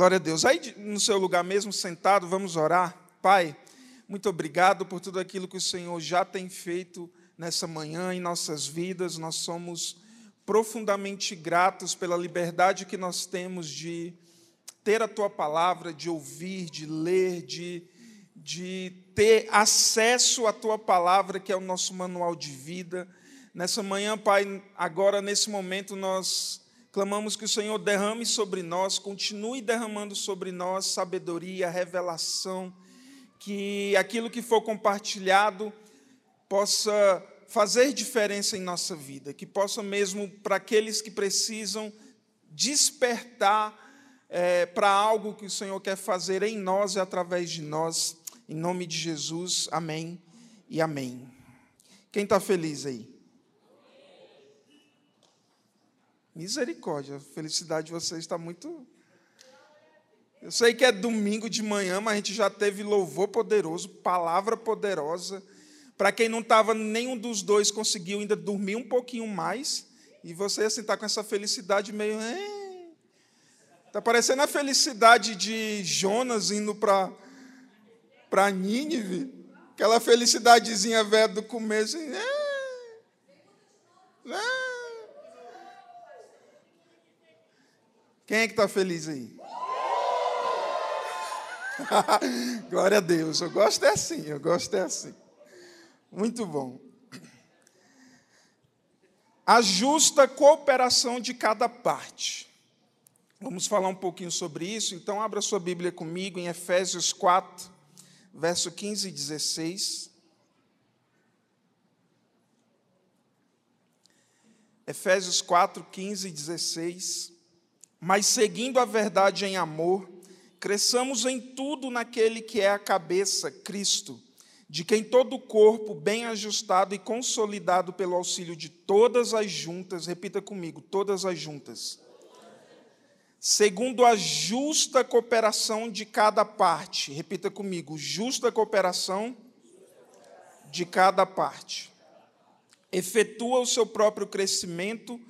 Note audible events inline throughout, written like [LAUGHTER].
Glória a Deus. Aí no seu lugar mesmo, sentado, vamos orar. Pai, muito obrigado por tudo aquilo que o Senhor já tem feito nessa manhã em nossas vidas. Nós somos profundamente gratos pela liberdade que nós temos de ter a tua palavra, de ouvir, de ler, de, de ter acesso à tua palavra, que é o nosso manual de vida. Nessa manhã, Pai, agora nesse momento nós clamamos que o Senhor derrame sobre nós, continue derramando sobre nós sabedoria, revelação, que aquilo que for compartilhado possa fazer diferença em nossa vida, que possa mesmo, para aqueles que precisam, despertar é, para algo que o Senhor quer fazer em nós e através de nós. Em nome de Jesus, amém e amém. Quem está feliz aí? Misericórdia, a felicidade de vocês está muito. Eu sei que é domingo de manhã, mas a gente já teve louvor poderoso, palavra poderosa. Para quem não estava, nenhum dos dois conseguiu ainda dormir um pouquinho mais. E você assim está com essa felicidade meio. Está parecendo a felicidade de Jonas indo para para Nínive. Aquela felicidadezinha velha do começo é, é. Quem é que está feliz aí? [LAUGHS] Glória a Deus. Eu gosto é assim, eu gosto é assim. Muito bom. A justa cooperação de cada parte. Vamos falar um pouquinho sobre isso, então abra sua Bíblia comigo em Efésios 4, verso 15 e 16. Efésios 4, 15 e 16. Mas seguindo a verdade em amor, cresçamos em tudo naquele que é a cabeça, Cristo de quem todo o corpo, bem ajustado e consolidado pelo auxílio de todas as juntas, repita comigo, todas as juntas, segundo a justa cooperação de cada parte, repita comigo, justa cooperação de cada parte, efetua o seu próprio crescimento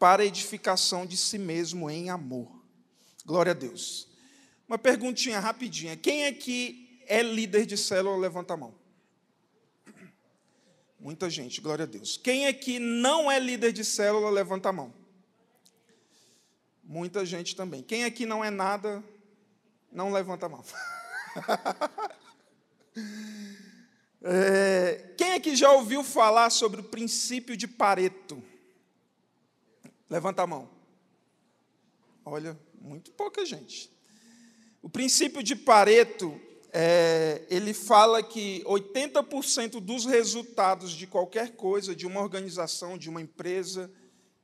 para a edificação de si mesmo em amor. Glória a Deus. Uma perguntinha rapidinha. Quem é que é líder de célula? Levanta a mão. Muita gente, glória a Deus. Quem aqui não é líder de célula, levanta a mão. Muita gente também. Quem aqui não é nada, não levanta a mão. [LAUGHS] é, quem aqui já ouviu falar sobre o princípio de Pareto? Levanta a mão. Olha, muito pouca gente. O princípio de Pareto é, ele fala que 80% dos resultados de qualquer coisa, de uma organização, de uma empresa,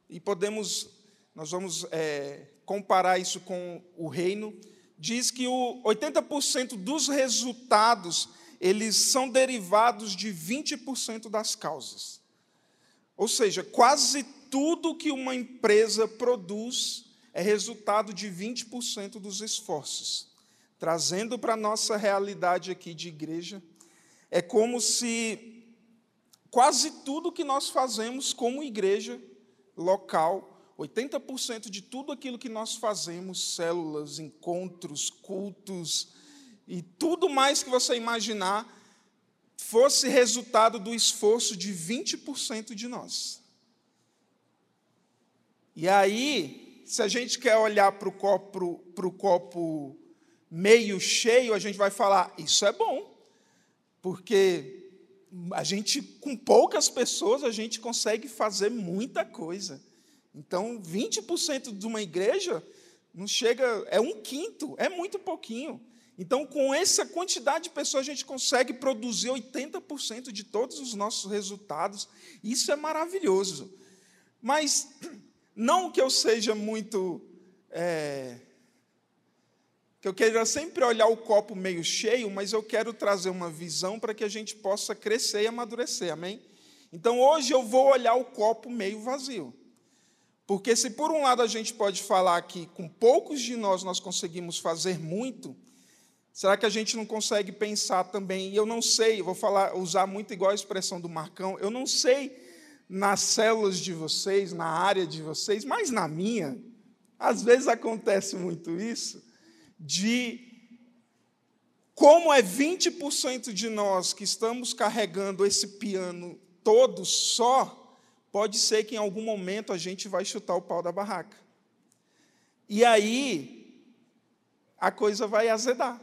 e podemos, nós vamos é, comparar isso com o reino, diz que o 80% dos resultados eles são derivados de 20% das causas. Ou seja, quase tudo que uma empresa produz é resultado de 20% dos esforços trazendo para a nossa realidade aqui de igreja, é como se quase tudo que nós fazemos como igreja local, 80% de tudo aquilo que nós fazemos, células, encontros, cultos e tudo mais que você imaginar, fosse resultado do esforço de 20% de nós. E aí, se a gente quer olhar para o copo, para o copo meio cheio, a gente vai falar: isso é bom, porque a gente, com poucas pessoas, a gente consegue fazer muita coisa. Então, 20% de uma igreja não chega, é um quinto, é muito pouquinho. Então, com essa quantidade de pessoas, a gente consegue produzir 80% de todos os nossos resultados. Isso é maravilhoso. Mas, não que eu seja muito é, que eu queira sempre olhar o copo meio cheio, mas eu quero trazer uma visão para que a gente possa crescer e amadurecer, amém? Então hoje eu vou olhar o copo meio vazio. Porque se por um lado a gente pode falar que com poucos de nós nós conseguimos fazer muito, será que a gente não consegue pensar também? E eu não sei, vou falar, usar muito igual a expressão do Marcão, eu não sei nas células de vocês, na área de vocês, mas na minha, às vezes acontece muito isso de como é 20% de nós que estamos carregando esse piano todo só, pode ser que em algum momento a gente vai chutar o pau da barraca. E aí a coisa vai azedar.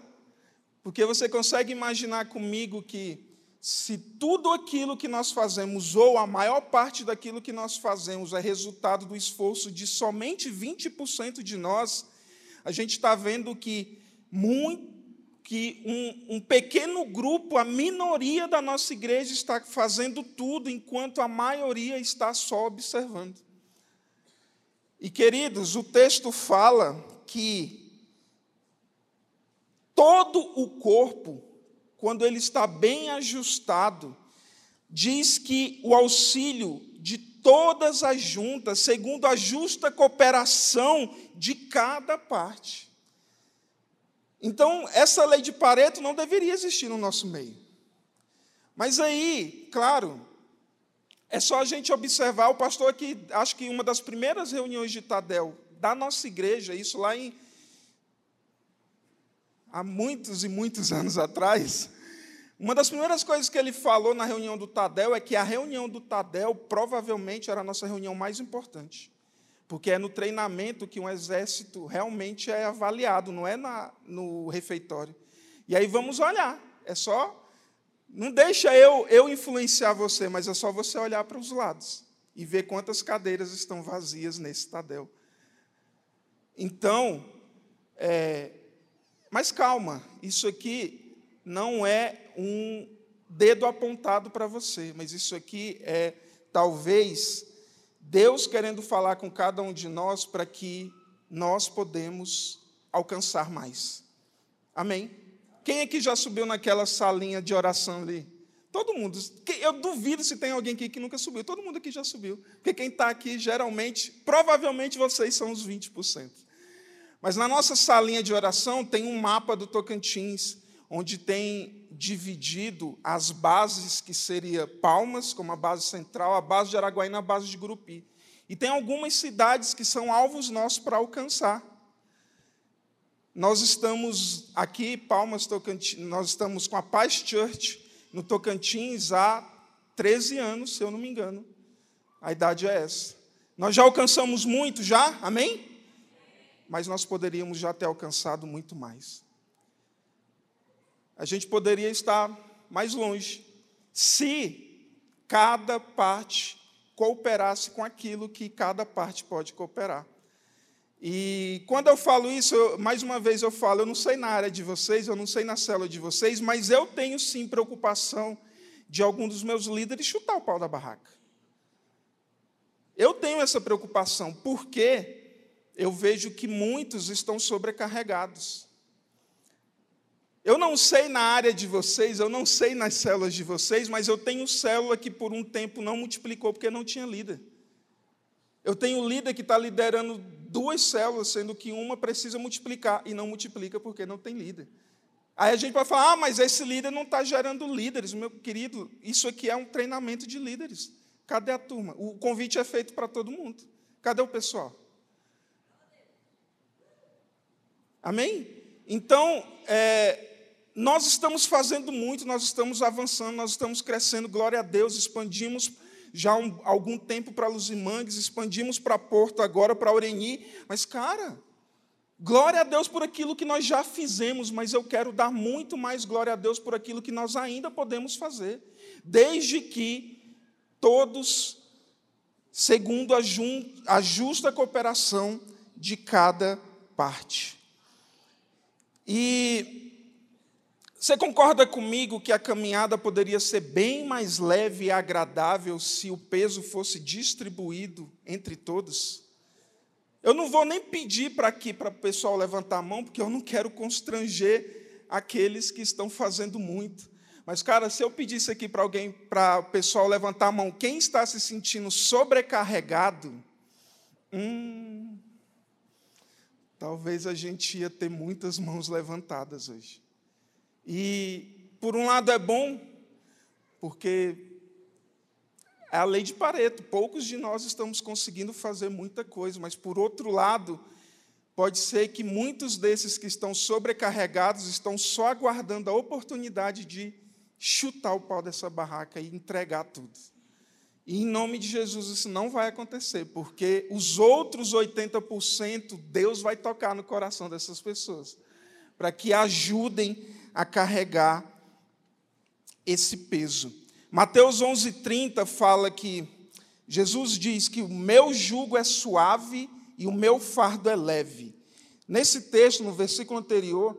Porque você consegue imaginar comigo que se tudo aquilo que nós fazemos, ou a maior parte daquilo que nós fazemos, é resultado do esforço de somente 20% de nós, a gente está vendo que, muito, que um, um pequeno grupo, a minoria da nossa igreja, está fazendo tudo, enquanto a maioria está só observando. E, queridos, o texto fala que todo o corpo quando ele está bem ajustado, diz que o auxílio de todas as juntas, segundo a justa cooperação de cada parte. Então, essa lei de Pareto não deveria existir no nosso meio. Mas aí, claro, é só a gente observar. O pastor aqui, acho que uma das primeiras reuniões de Tadel da nossa igreja, isso lá em há muitos e muitos anos atrás, uma das primeiras coisas que ele falou na reunião do Tadel é que a reunião do Tadel provavelmente era a nossa reunião mais importante. Porque é no treinamento que um exército realmente é avaliado, não é na, no refeitório. E aí vamos olhar. É só. Não deixa eu, eu influenciar você, mas é só você olhar para os lados e ver quantas cadeiras estão vazias nesse Tadel. Então, é, mas calma, isso aqui não é um dedo apontado para você, mas isso aqui é talvez Deus querendo falar com cada um de nós para que nós podemos alcançar mais. Amém? Quem aqui já subiu naquela salinha de oração ali? Todo mundo. Eu duvido se tem alguém aqui que nunca subiu. Todo mundo aqui já subiu. Porque quem está aqui, geralmente, provavelmente vocês são os 20%. Mas na nossa salinha de oração tem um mapa do Tocantins, onde tem dividido as bases que seria Palmas como a base central, a base de Araguaína, a base de Gurupi. E tem algumas cidades que são alvos nossos para alcançar. Nós estamos aqui, Palmas, Tocantins, nós estamos com a Paz Church no Tocantins há 13 anos, se eu não me engano. A idade é essa. Nós já alcançamos muito, já? Amém? Mas nós poderíamos já ter alcançado muito mais. A gente poderia estar mais longe se cada parte cooperasse com aquilo que cada parte pode cooperar. E quando eu falo isso, eu, mais uma vez eu falo, eu não sei na área de vocês, eu não sei na célula de vocês, mas eu tenho sim preocupação de algum dos meus líderes chutar o pau da barraca. Eu tenho essa preocupação, porque eu vejo que muitos estão sobrecarregados. Eu não sei na área de vocês, eu não sei nas células de vocês, mas eu tenho célula que por um tempo não multiplicou porque não tinha líder. Eu tenho líder que está liderando duas células, sendo que uma precisa multiplicar e não multiplica porque não tem líder. Aí a gente vai falar, ah, mas esse líder não está gerando líderes. Meu querido, isso aqui é um treinamento de líderes. Cadê a turma? O convite é feito para todo mundo. Cadê o pessoal? Amém? Então, é, nós estamos fazendo muito, nós estamos avançando, nós estamos crescendo, glória a Deus, expandimos já um, algum tempo para Luzimangues, expandimos para Porto, agora para Oreni, mas, cara, glória a Deus por aquilo que nós já fizemos, mas eu quero dar muito mais glória a Deus por aquilo que nós ainda podemos fazer, desde que todos, segundo a, jun, a justa cooperação de cada parte. E você concorda comigo que a caminhada poderia ser bem mais leve e agradável se o peso fosse distribuído entre todos? Eu não vou nem pedir para aqui para o pessoal levantar a mão, porque eu não quero constranger aqueles que estão fazendo muito. Mas, cara, se eu pedisse aqui para alguém, para o pessoal levantar a mão, quem está se sentindo sobrecarregado, hum, talvez a gente ia ter muitas mãos levantadas hoje. E, por um lado, é bom, porque é a lei de Pareto, poucos de nós estamos conseguindo fazer muita coisa, mas, por outro lado, pode ser que muitos desses que estão sobrecarregados estão só aguardando a oportunidade de chutar o pau dessa barraca e entregar tudo. E em nome de Jesus isso não vai acontecer, porque os outros 80% Deus vai tocar no coração dessas pessoas, para que ajudem a carregar esse peso. Mateus 11:30 fala que Jesus diz que o meu jugo é suave e o meu fardo é leve. Nesse texto, no versículo anterior,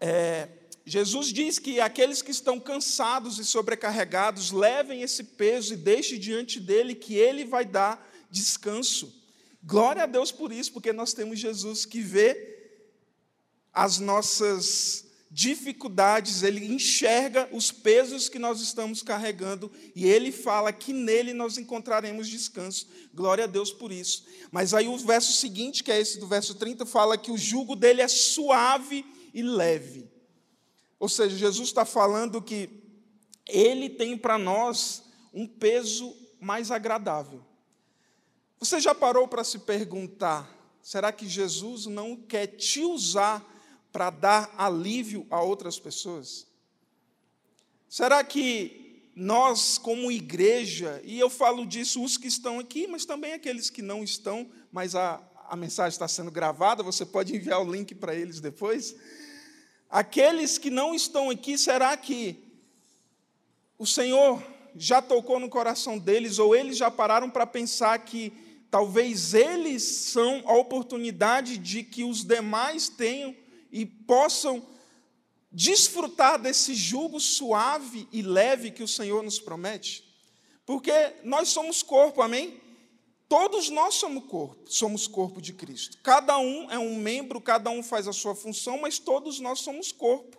é, Jesus diz que aqueles que estão cansados e sobrecarregados levem esse peso e deixem diante dele, que ele vai dar descanso. Glória a Deus por isso, porque nós temos Jesus que vê as nossas dificuldades, ele enxerga os pesos que nós estamos carregando e ele fala que nele nós encontraremos descanso. Glória a Deus por isso. Mas aí o verso seguinte, que é esse do verso 30, fala que o jugo dele é suave e leve. Ou seja, Jesus está falando que ele tem para nós um peso mais agradável. Você já parou para se perguntar: será que Jesus não quer te usar para dar alívio a outras pessoas? Será que nós, como igreja, e eu falo disso os que estão aqui, mas também aqueles que não estão, mas a, a mensagem está sendo gravada, você pode enviar o link para eles depois. Aqueles que não estão aqui, será que o Senhor já tocou no coração deles, ou eles já pararam para pensar que talvez eles são a oportunidade de que os demais tenham e possam desfrutar desse jugo suave e leve que o Senhor nos promete? Porque nós somos corpo, amém? Todos nós somos corpo, somos corpo de Cristo. Cada um é um membro, cada um faz a sua função, mas todos nós somos corpo.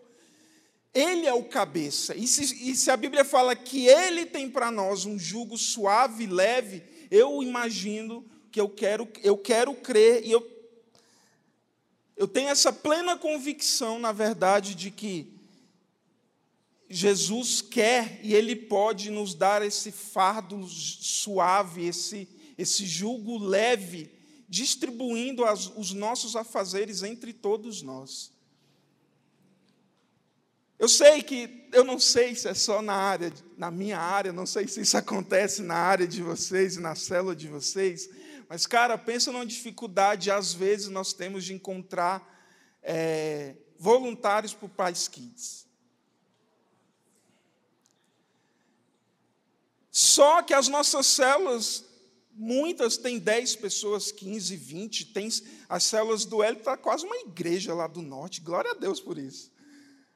Ele é o cabeça. E se, e se a Bíblia fala que ele tem para nós um jugo suave e leve, eu imagino que eu quero, eu quero crer e eu eu tenho essa plena convicção, na verdade, de que Jesus quer e Ele pode nos dar esse fardo suave, esse, esse jugo leve, distribuindo as, os nossos afazeres entre todos nós. Eu sei que, eu não sei se é só na área, na minha área, não sei se isso acontece na área de vocês e na célula de vocês, mas, cara, pensa numa dificuldade, às vezes, nós temos de encontrar é, voluntários para o Pais Kids. Só que as nossas células, muitas têm 10 pessoas, 15, 20, tem as células do Hélio, está quase uma igreja lá do norte, glória a Deus por isso.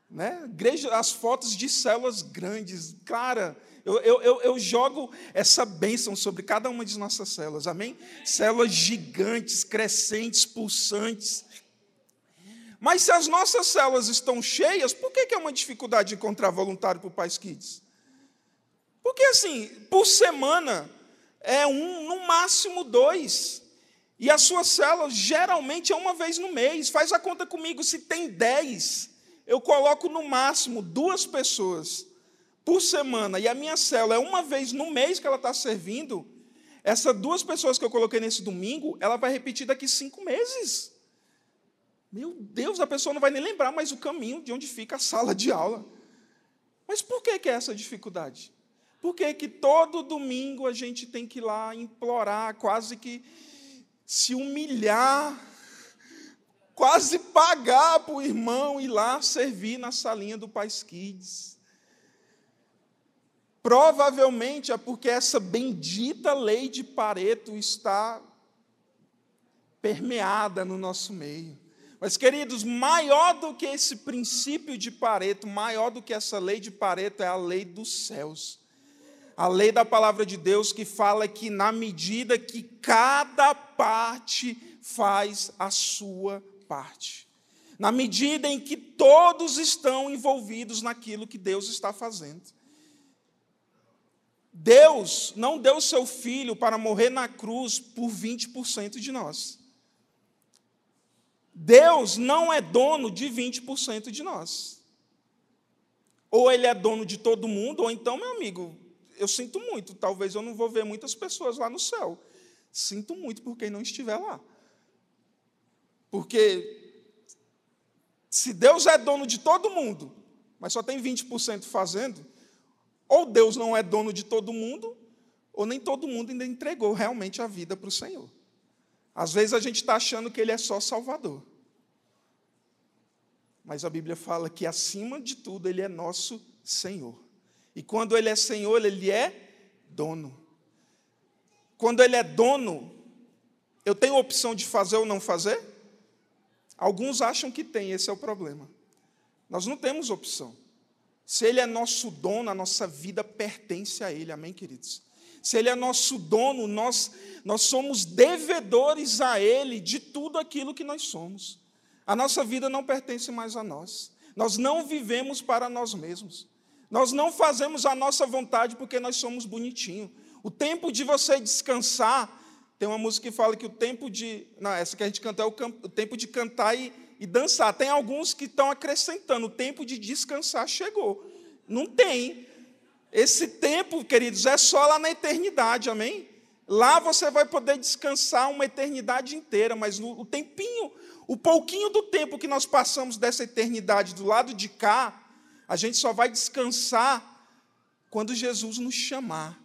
Né? Igreja, as fotos de células grandes, cara, eu, eu, eu, jogo essa bênção sobre cada uma de nossas células, amém? Células gigantes, crescentes, pulsantes. Mas se as nossas células estão cheias, por que, que é uma dificuldade de encontrar voluntário para o Pais Kids? Porque assim, por semana é um, no máximo dois. E a sua célula geralmente é uma vez no mês. Faz a conta comigo, se tem dez, eu coloco no máximo duas pessoas por semana e a minha célula é uma vez no mês que ela está servindo, essas duas pessoas que eu coloquei nesse domingo, ela vai repetir daqui cinco meses. Meu Deus, a pessoa não vai nem lembrar mais o caminho de onde fica a sala de aula. Mas por que, que é essa dificuldade? Por que, que todo domingo a gente tem que ir lá implorar, quase que se humilhar, quase pagar para o irmão ir lá servir na salinha do Pais Kids? Provavelmente é porque essa bendita lei de Pareto está permeada no nosso meio. Mas, queridos, maior do que esse princípio de Pareto, maior do que essa lei de Pareto é a lei dos céus. A lei da palavra de Deus que fala que, na medida que cada parte faz a sua parte, na medida em que todos estão envolvidos naquilo que Deus está fazendo. Deus não deu seu filho para morrer na cruz por 20% de nós. Deus não é dono de 20% de nós. Ou ele é dono de todo mundo, ou então, meu amigo, eu sinto muito, talvez eu não vou ver muitas pessoas lá no céu. Sinto muito por quem não estiver lá. Porque se Deus é dono de todo mundo, mas só tem 20% fazendo, ou Deus não é dono de todo mundo, ou nem todo mundo ainda entregou realmente a vida para o Senhor. Às vezes a gente está achando que Ele é só Salvador. Mas a Bíblia fala que, acima de tudo, Ele é nosso Senhor. E quando Ele é Senhor, Ele é dono. Quando Ele é dono, eu tenho opção de fazer ou não fazer? Alguns acham que tem, esse é o problema. Nós não temos opção. Se Ele é nosso dono, a nossa vida pertence a Ele, amém, queridos? Se Ele é nosso dono, nós, nós somos devedores a Ele de tudo aquilo que nós somos. A nossa vida não pertence mais a nós. Nós não vivemos para nós mesmos. Nós não fazemos a nossa vontade porque nós somos bonitinhos. O tempo de você descansar, tem uma música que fala que o tempo de. Não, essa que a gente canta é o, o tempo de cantar e, e dançar. Tem alguns que estão acrescentando, o tempo de descansar chegou. Não tem. Esse tempo, queridos, é só lá na eternidade, amém? Lá você vai poder descansar uma eternidade inteira, mas o tempinho, o pouquinho do tempo que nós passamos dessa eternidade do lado de cá, a gente só vai descansar quando Jesus nos chamar.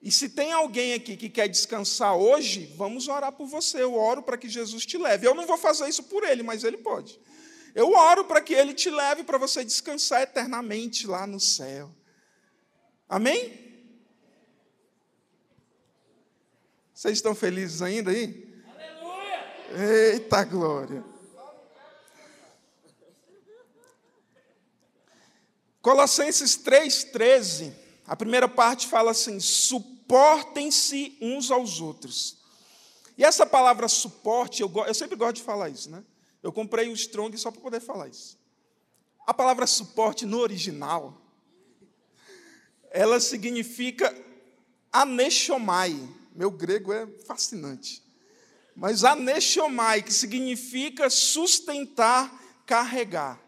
E se tem alguém aqui que quer descansar hoje, vamos orar por você. Eu oro para que Jesus te leve. Eu não vou fazer isso por ele, mas ele pode. Eu oro para que ele te leve para você descansar eternamente lá no céu. Amém? Vocês estão felizes ainda aí? Aleluia! Eita glória! Colossenses 3,13, a primeira parte fala assim: suportem-se uns aos outros. E essa palavra suporte, eu, eu sempre gosto de falar isso, né? Eu comprei o Strong só para poder falar isso. A palavra suporte no original, ela significa aneshomai. Meu grego é fascinante. Mas aneshomai, que significa sustentar, carregar.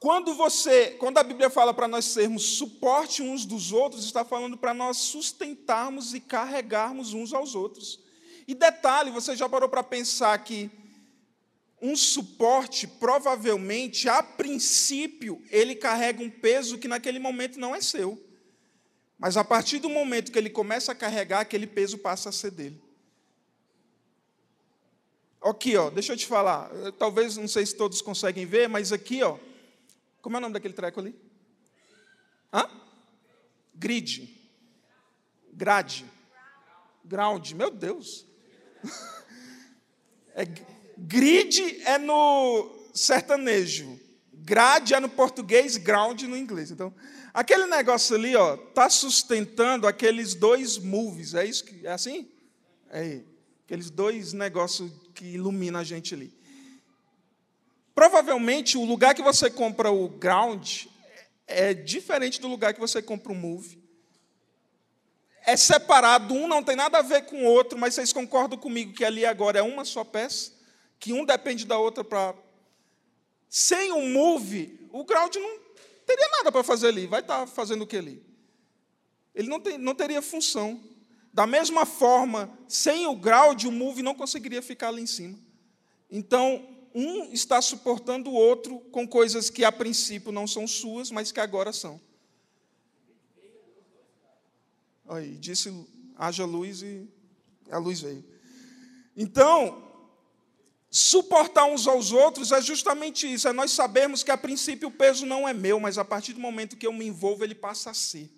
Quando você, quando a Bíblia fala para nós sermos suporte uns dos outros, está falando para nós sustentarmos e carregarmos uns aos outros. E detalhe, você já parou para pensar que um suporte, provavelmente, a princípio, ele carrega um peso que naquele momento não é seu. Mas a partir do momento que ele começa a carregar, aquele peso passa a ser dele. Aqui, ó, deixa eu te falar. Talvez, não sei se todos conseguem ver, mas aqui, ó, como é o nome daquele treco ali? Hã? Grid. Grade. Ground. Meu Deus. [LAUGHS] É, grid é no sertanejo. Grade é no português, ground no inglês. Então, aquele negócio ali, ó, tá sustentando aqueles dois movies. É isso que é assim? É. Aqueles dois negócios que iluminam a gente ali. Provavelmente o lugar que você compra o ground é diferente do lugar que você compra o move. É separado, um não tem nada a ver com o outro, mas vocês concordam comigo que ali agora é uma só peça, que um depende da outra para. Sem o move, o ground não teria nada para fazer ali. Vai estar tá fazendo o que ali? Ele não, tem, não teria função. Da mesma forma, sem o ground, o move não conseguiria ficar ali em cima. Então, um está suportando o outro com coisas que a princípio não são suas, mas que agora são. Aí, disse: haja luz e a luz veio. Então, suportar uns aos outros é justamente isso, é nós sabermos que a princípio o peso não é meu, mas a partir do momento que eu me envolvo, ele passa a ser.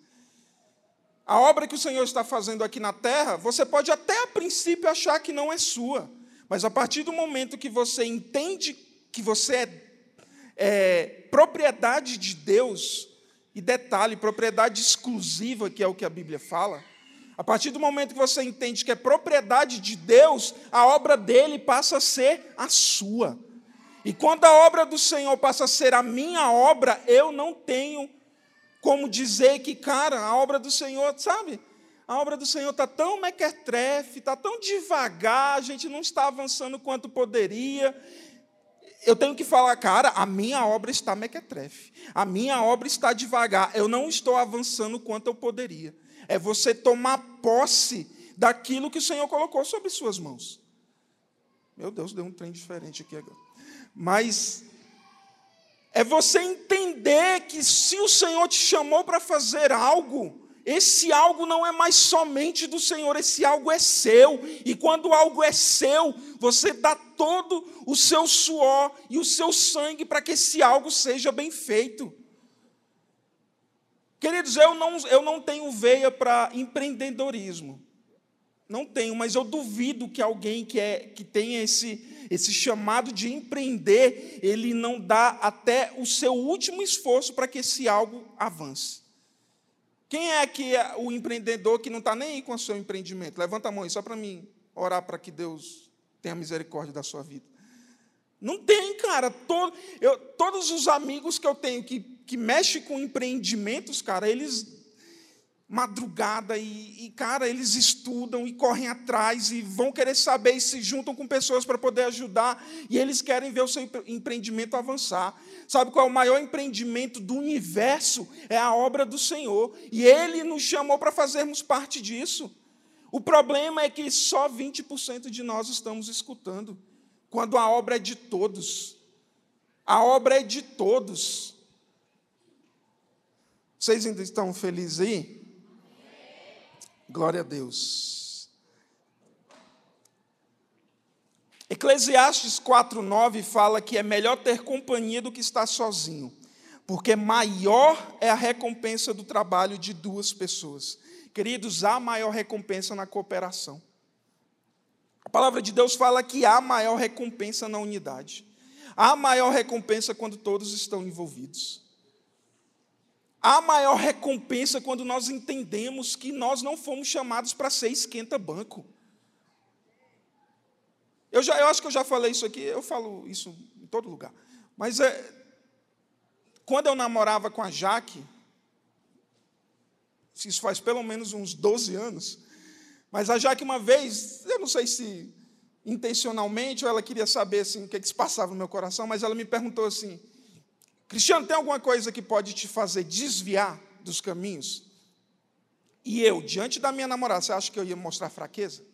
A obra que o Senhor está fazendo aqui na terra, você pode até a princípio achar que não é sua. Mas a partir do momento que você entende que você é, é propriedade de Deus, e detalhe, propriedade exclusiva, que é o que a Bíblia fala, a partir do momento que você entende que é propriedade de Deus, a obra dele passa a ser a sua. E quando a obra do Senhor passa a ser a minha obra, eu não tenho como dizer que, cara, a obra do Senhor, sabe? A obra do Senhor está tão mequetrefe, está tão devagar, a gente não está avançando quanto poderia. Eu tenho que falar, cara, a minha obra está mequetrefe, a minha obra está devagar, eu não estou avançando quanto eu poderia. É você tomar posse daquilo que o Senhor colocou sobre suas mãos. Meu Deus, deu um trem diferente aqui agora. Mas é você entender que se o Senhor te chamou para fazer algo, esse algo não é mais somente do Senhor, esse algo é seu. E quando algo é seu, você dá todo o seu suor e o seu sangue para que esse algo seja bem feito. Queridos, eu não, eu não tenho veia para empreendedorismo. Não tenho, mas eu duvido que alguém que, é, que tenha esse, esse chamado de empreender, ele não dá até o seu último esforço para que esse algo avance. Quem é que é o empreendedor que não está nem aí com o seu empreendimento? Levanta a mão aí, só para mim orar para que Deus tenha misericórdia da sua vida. Não tem, cara. Todo, eu, todos os amigos que eu tenho que, que mexem com empreendimentos, cara, eles madrugada e, e, cara, eles estudam e correm atrás e vão querer saber e se juntam com pessoas para poder ajudar e eles querem ver o seu empreendimento avançar. Sabe qual é o maior empreendimento do universo? É a obra do Senhor e Ele nos chamou para fazermos parte disso. O problema é que só 20% de nós estamos escutando, quando a obra é de todos. A obra é de todos. Vocês ainda estão felizes aí? Glória a Deus. Eclesiastes 4:9 fala que é melhor ter companhia do que estar sozinho, porque maior é a recompensa do trabalho de duas pessoas. Queridos, há maior recompensa na cooperação. A palavra de Deus fala que há maior recompensa na unidade. Há maior recompensa quando todos estão envolvidos. Há maior recompensa quando nós entendemos que nós não fomos chamados para ser esquenta-banco. Eu, eu acho que eu já falei isso aqui, eu falo isso em todo lugar. Mas é, quando eu namorava com a Jaque, isso faz pelo menos uns 12 anos, mas a Jaque uma vez, eu não sei se intencionalmente ou ela queria saber assim, o que, que se passava no meu coração, mas ela me perguntou assim, Cristiano, tem alguma coisa que pode te fazer desviar dos caminhos? E eu, diante da minha namorada, você acha que eu ia mostrar fraqueza?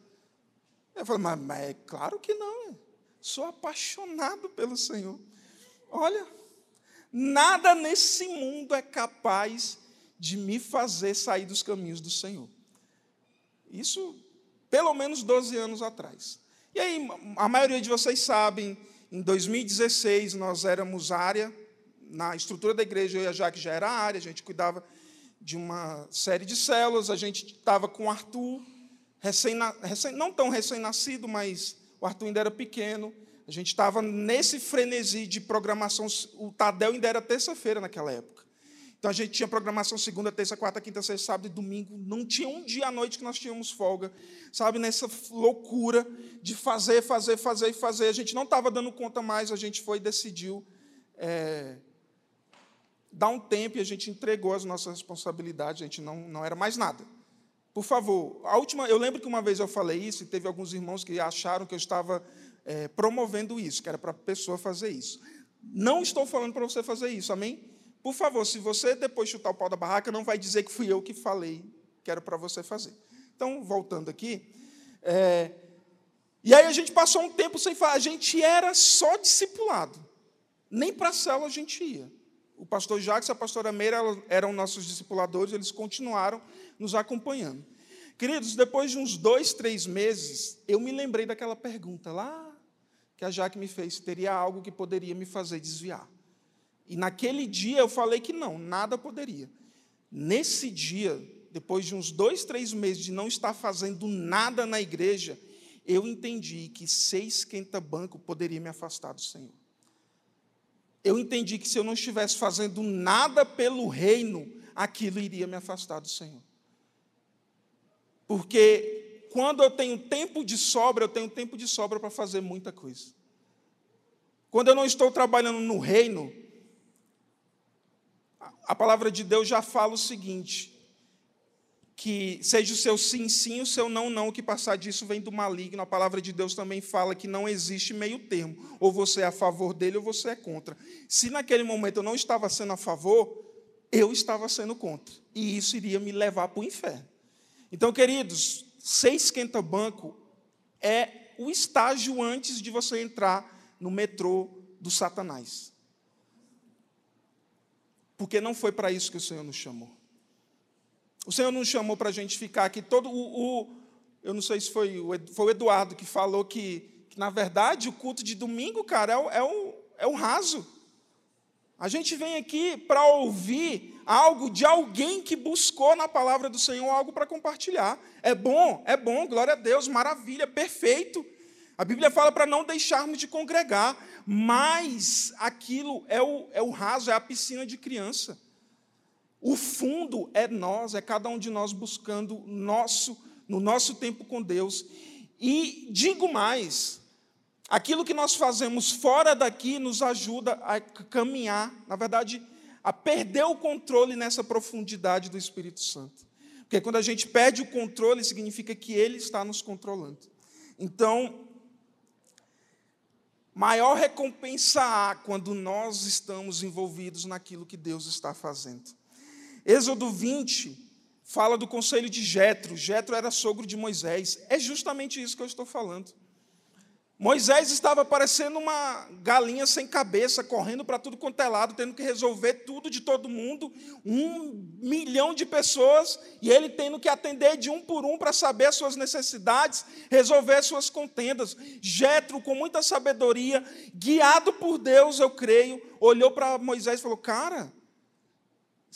Eu falei, mas, mas é claro que não. Sou apaixonado pelo Senhor. Olha, nada nesse mundo é capaz de me fazer sair dos caminhos do Senhor. Isso pelo menos 12 anos atrás. E aí, a maioria de vocês sabem, em 2016 nós éramos área na estrutura da igreja, eu e a Jaque já era área, a gente cuidava de uma série de células, a gente estava com o Arthur, recém, recém, não tão recém-nascido, mas o Arthur ainda era pequeno, a gente estava nesse frenesi de programação, o Tadel ainda era terça-feira naquela época. Então a gente tinha programação segunda, terça, quarta, quinta, sexta, sábado e domingo. Não tinha um dia à noite que nós tínhamos folga. Sabe, nessa loucura de fazer, fazer, fazer e fazer. A gente não estava dando conta mais, a gente foi e decidiu é, dá um tempo e a gente entregou as nossas responsabilidades, a gente não, não era mais nada. Por favor, a última, eu lembro que uma vez eu falei isso e teve alguns irmãos que acharam que eu estava é, promovendo isso, que era para a pessoa fazer isso. Não estou falando para você fazer isso, amém? Por favor, se você depois chutar o pau da barraca, não vai dizer que fui eu que falei que era para você fazer. Então, voltando aqui, é, e aí a gente passou um tempo sem falar, a gente era só discipulado, nem para a célula a gente ia o pastor Jacques e a pastora Meira eram nossos discipuladores, eles continuaram nos acompanhando. Queridos, depois de uns dois, três meses, eu me lembrei daquela pergunta lá que a Jaque me fez, teria algo que poderia me fazer desviar. E naquele dia eu falei que não, nada poderia. Nesse dia, depois de uns dois, três meses de não estar fazendo nada na igreja, eu entendi que ser esquenta-banco poderia me afastar do Senhor eu entendi que se eu não estivesse fazendo nada pelo reino, aquilo iria me afastar do Senhor. Porque quando eu tenho tempo de sobra, eu tenho tempo de sobra para fazer muita coisa. Quando eu não estou trabalhando no reino, a palavra de Deus já fala o seguinte: que seja o seu sim, sim, o seu não, não, o que passar disso vem do maligno. A palavra de Deus também fala que não existe meio termo. Ou você é a favor dele ou você é contra. Se naquele momento eu não estava sendo a favor, eu estava sendo contra. E isso iria me levar para o inferno. Então, queridos, ser esquenta-banco é o estágio antes de você entrar no metrô do Satanás. Porque não foi para isso que o Senhor nos chamou. O Senhor nos chamou para a gente ficar aqui todo o, o, eu não sei se foi o, foi o Eduardo que falou que, que, na verdade, o culto de domingo, cara, é o, é o, é o raso. A gente vem aqui para ouvir algo de alguém que buscou na palavra do Senhor algo para compartilhar. É bom, é bom, glória a Deus, maravilha, perfeito. A Bíblia fala para não deixarmos de congregar, mas aquilo é o, é o raso, é a piscina de criança. O fundo é nós, é cada um de nós buscando nosso, no nosso tempo com Deus. E digo mais, Aquilo que nós fazemos fora daqui nos ajuda a caminhar, na verdade, a perder o controle nessa profundidade do Espírito Santo. Porque quando a gente perde o controle, significa que Ele está nos controlando. Então, maior recompensa há quando nós estamos envolvidos naquilo que Deus está fazendo. Êxodo 20 fala do conselho de Jetro. Jetro era sogro de Moisés. É justamente isso que eu estou falando. Moisés estava parecendo uma galinha sem cabeça, correndo para tudo quanto é lado, tendo que resolver tudo de todo mundo, um milhão de pessoas, e ele tendo que atender de um por um para saber as suas necessidades, resolver as suas contendas. Jetro, com muita sabedoria, guiado por Deus, eu creio, olhou para Moisés e falou: Cara,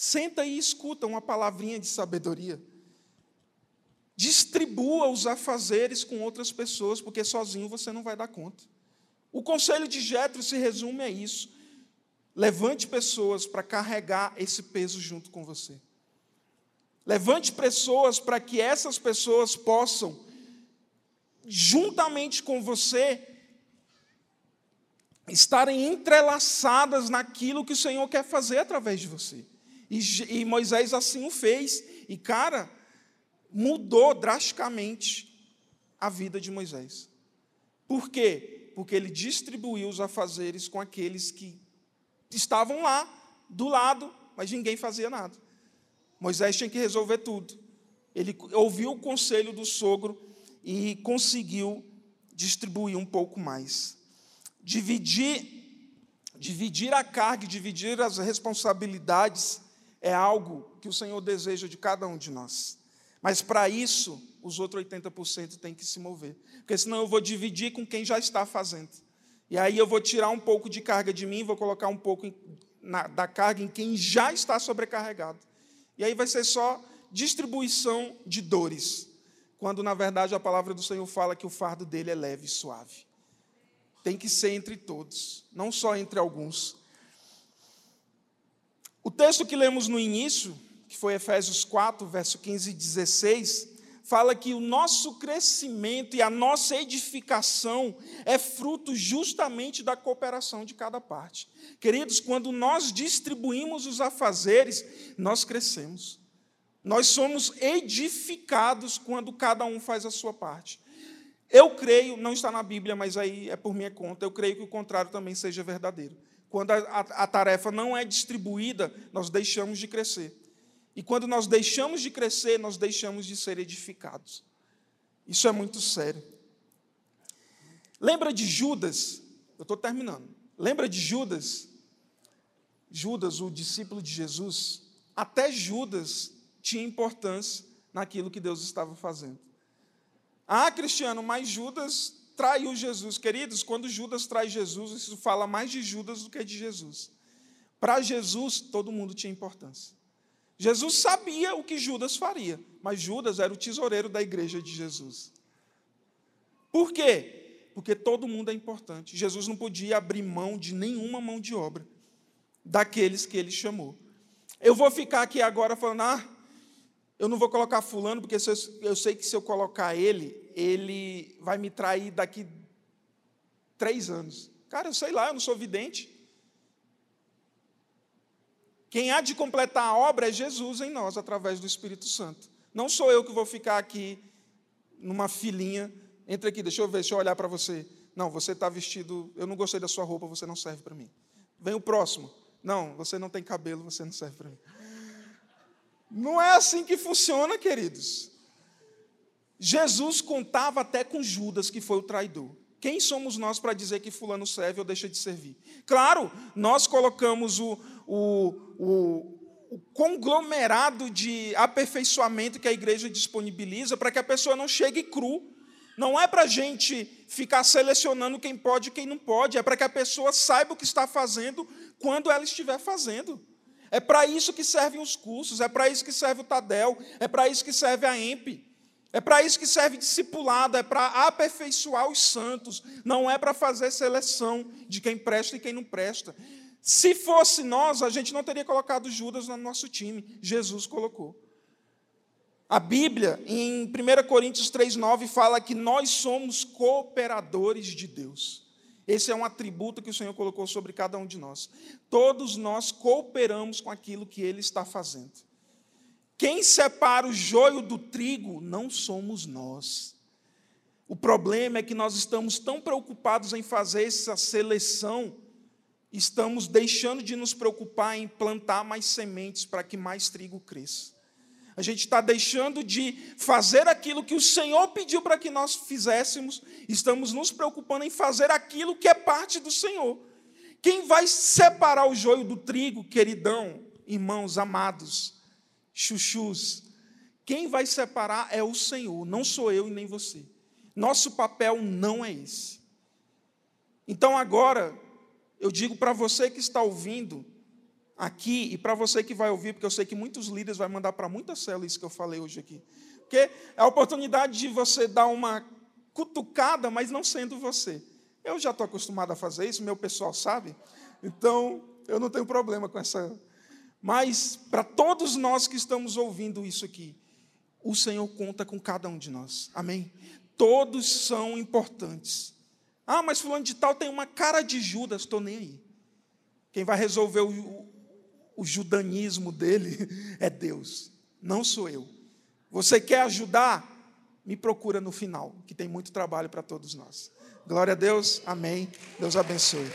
senta e escuta uma palavrinha de sabedoria. Distribua os afazeres com outras pessoas, porque sozinho você não vai dar conta. O conselho de Jetro se resume a isso. Levante pessoas para carregar esse peso junto com você. Levante pessoas para que essas pessoas possam, juntamente com você, estarem entrelaçadas naquilo que o Senhor quer fazer através de você. E, e Moisés assim o fez. E, cara, mudou drasticamente a vida de Moisés. Por quê? Porque ele distribuiu os afazeres com aqueles que estavam lá, do lado, mas ninguém fazia nada. Moisés tinha que resolver tudo. Ele ouviu o conselho do sogro e conseguiu distribuir um pouco mais. Dividir, dividir a carga, dividir as responsabilidades é algo que o Senhor deseja de cada um de nós. Mas para isso, os outros 80% têm que se mover. Porque senão eu vou dividir com quem já está fazendo. E aí eu vou tirar um pouco de carga de mim, vou colocar um pouco na, da carga em quem já está sobrecarregado. E aí vai ser só distribuição de dores. Quando na verdade a palavra do Senhor fala que o fardo dele é leve e suave. Tem que ser entre todos, não só entre alguns. O texto que lemos no início que foi Efésios 4, verso 15 e 16, fala que o nosso crescimento e a nossa edificação é fruto justamente da cooperação de cada parte. Queridos, quando nós distribuímos os afazeres, nós crescemos. Nós somos edificados quando cada um faz a sua parte. Eu creio, não está na Bíblia, mas aí é por minha conta, eu creio que o contrário também seja verdadeiro. Quando a, a, a tarefa não é distribuída, nós deixamos de crescer. E quando nós deixamos de crescer, nós deixamos de ser edificados. Isso é muito sério. Lembra de Judas? Eu estou terminando. Lembra de Judas? Judas, o discípulo de Jesus. Até Judas tinha importância naquilo que Deus estava fazendo. Ah, Cristiano, mas Judas traiu Jesus. Queridos, quando Judas trai Jesus, isso fala mais de Judas do que de Jesus. Para Jesus, todo mundo tinha importância. Jesus sabia o que Judas faria, mas Judas era o tesoureiro da igreja de Jesus. Por quê? Porque todo mundo é importante. Jesus não podia abrir mão de nenhuma mão de obra daqueles que ele chamou. Eu vou ficar aqui agora falando, ah, eu não vou colocar fulano, porque eu sei que se eu colocar ele, ele vai me trair daqui três anos. Cara, eu sei lá, eu não sou vidente. Quem há de completar a obra é Jesus em nós, através do Espírito Santo. Não sou eu que vou ficar aqui numa filinha. Entra aqui, deixa eu ver, deixa eu olhar para você. Não, você está vestido, eu não gostei da sua roupa, você não serve para mim. Vem o próximo. Não, você não tem cabelo, você não serve para mim. Não é assim que funciona, queridos. Jesus contava até com Judas, que foi o traidor. Quem somos nós para dizer que fulano serve ou deixa de servir? Claro, nós colocamos o, o, o, o conglomerado de aperfeiçoamento que a igreja disponibiliza para que a pessoa não chegue cru. Não é para a gente ficar selecionando quem pode e quem não pode, é para que a pessoa saiba o que está fazendo quando ela estiver fazendo. É para isso que servem os cursos, é para isso que serve o Tadel, é para isso que serve a EMP. É para isso que serve discipulado, é para aperfeiçoar os santos, não é para fazer seleção de quem presta e quem não presta. Se fosse nós, a gente não teria colocado Judas no nosso time, Jesus colocou. A Bíblia, em 1 Coríntios 3,9, fala que nós somos cooperadores de Deus. Esse é um atributo que o Senhor colocou sobre cada um de nós. Todos nós cooperamos com aquilo que Ele está fazendo. Quem separa o joio do trigo não somos nós. O problema é que nós estamos tão preocupados em fazer essa seleção, estamos deixando de nos preocupar em plantar mais sementes para que mais trigo cresça. A gente está deixando de fazer aquilo que o Senhor pediu para que nós fizéssemos, estamos nos preocupando em fazer aquilo que é parte do Senhor. Quem vai separar o joio do trigo, queridão, irmãos amados? Chuchus. Quem vai separar é o Senhor, não sou eu e nem você. Nosso papel não é esse. Então agora, eu digo para você que está ouvindo aqui e para você que vai ouvir, porque eu sei que muitos líderes vão mandar para muitas células isso que eu falei hoje aqui. Porque é a oportunidade de você dar uma cutucada, mas não sendo você. Eu já estou acostumado a fazer isso, meu pessoal sabe. Então, eu não tenho problema com essa mas para todos nós que estamos ouvindo isso aqui, o Senhor conta com cada um de nós. Amém? Todos são importantes. Ah, mas fulano de tal tem uma cara de Judas, estou nem aí. Quem vai resolver o, o, o judanismo dele [LAUGHS] é Deus, não sou eu. Você quer ajudar? Me procura no final, que tem muito trabalho para todos nós. Glória a Deus, amém. Deus abençoe.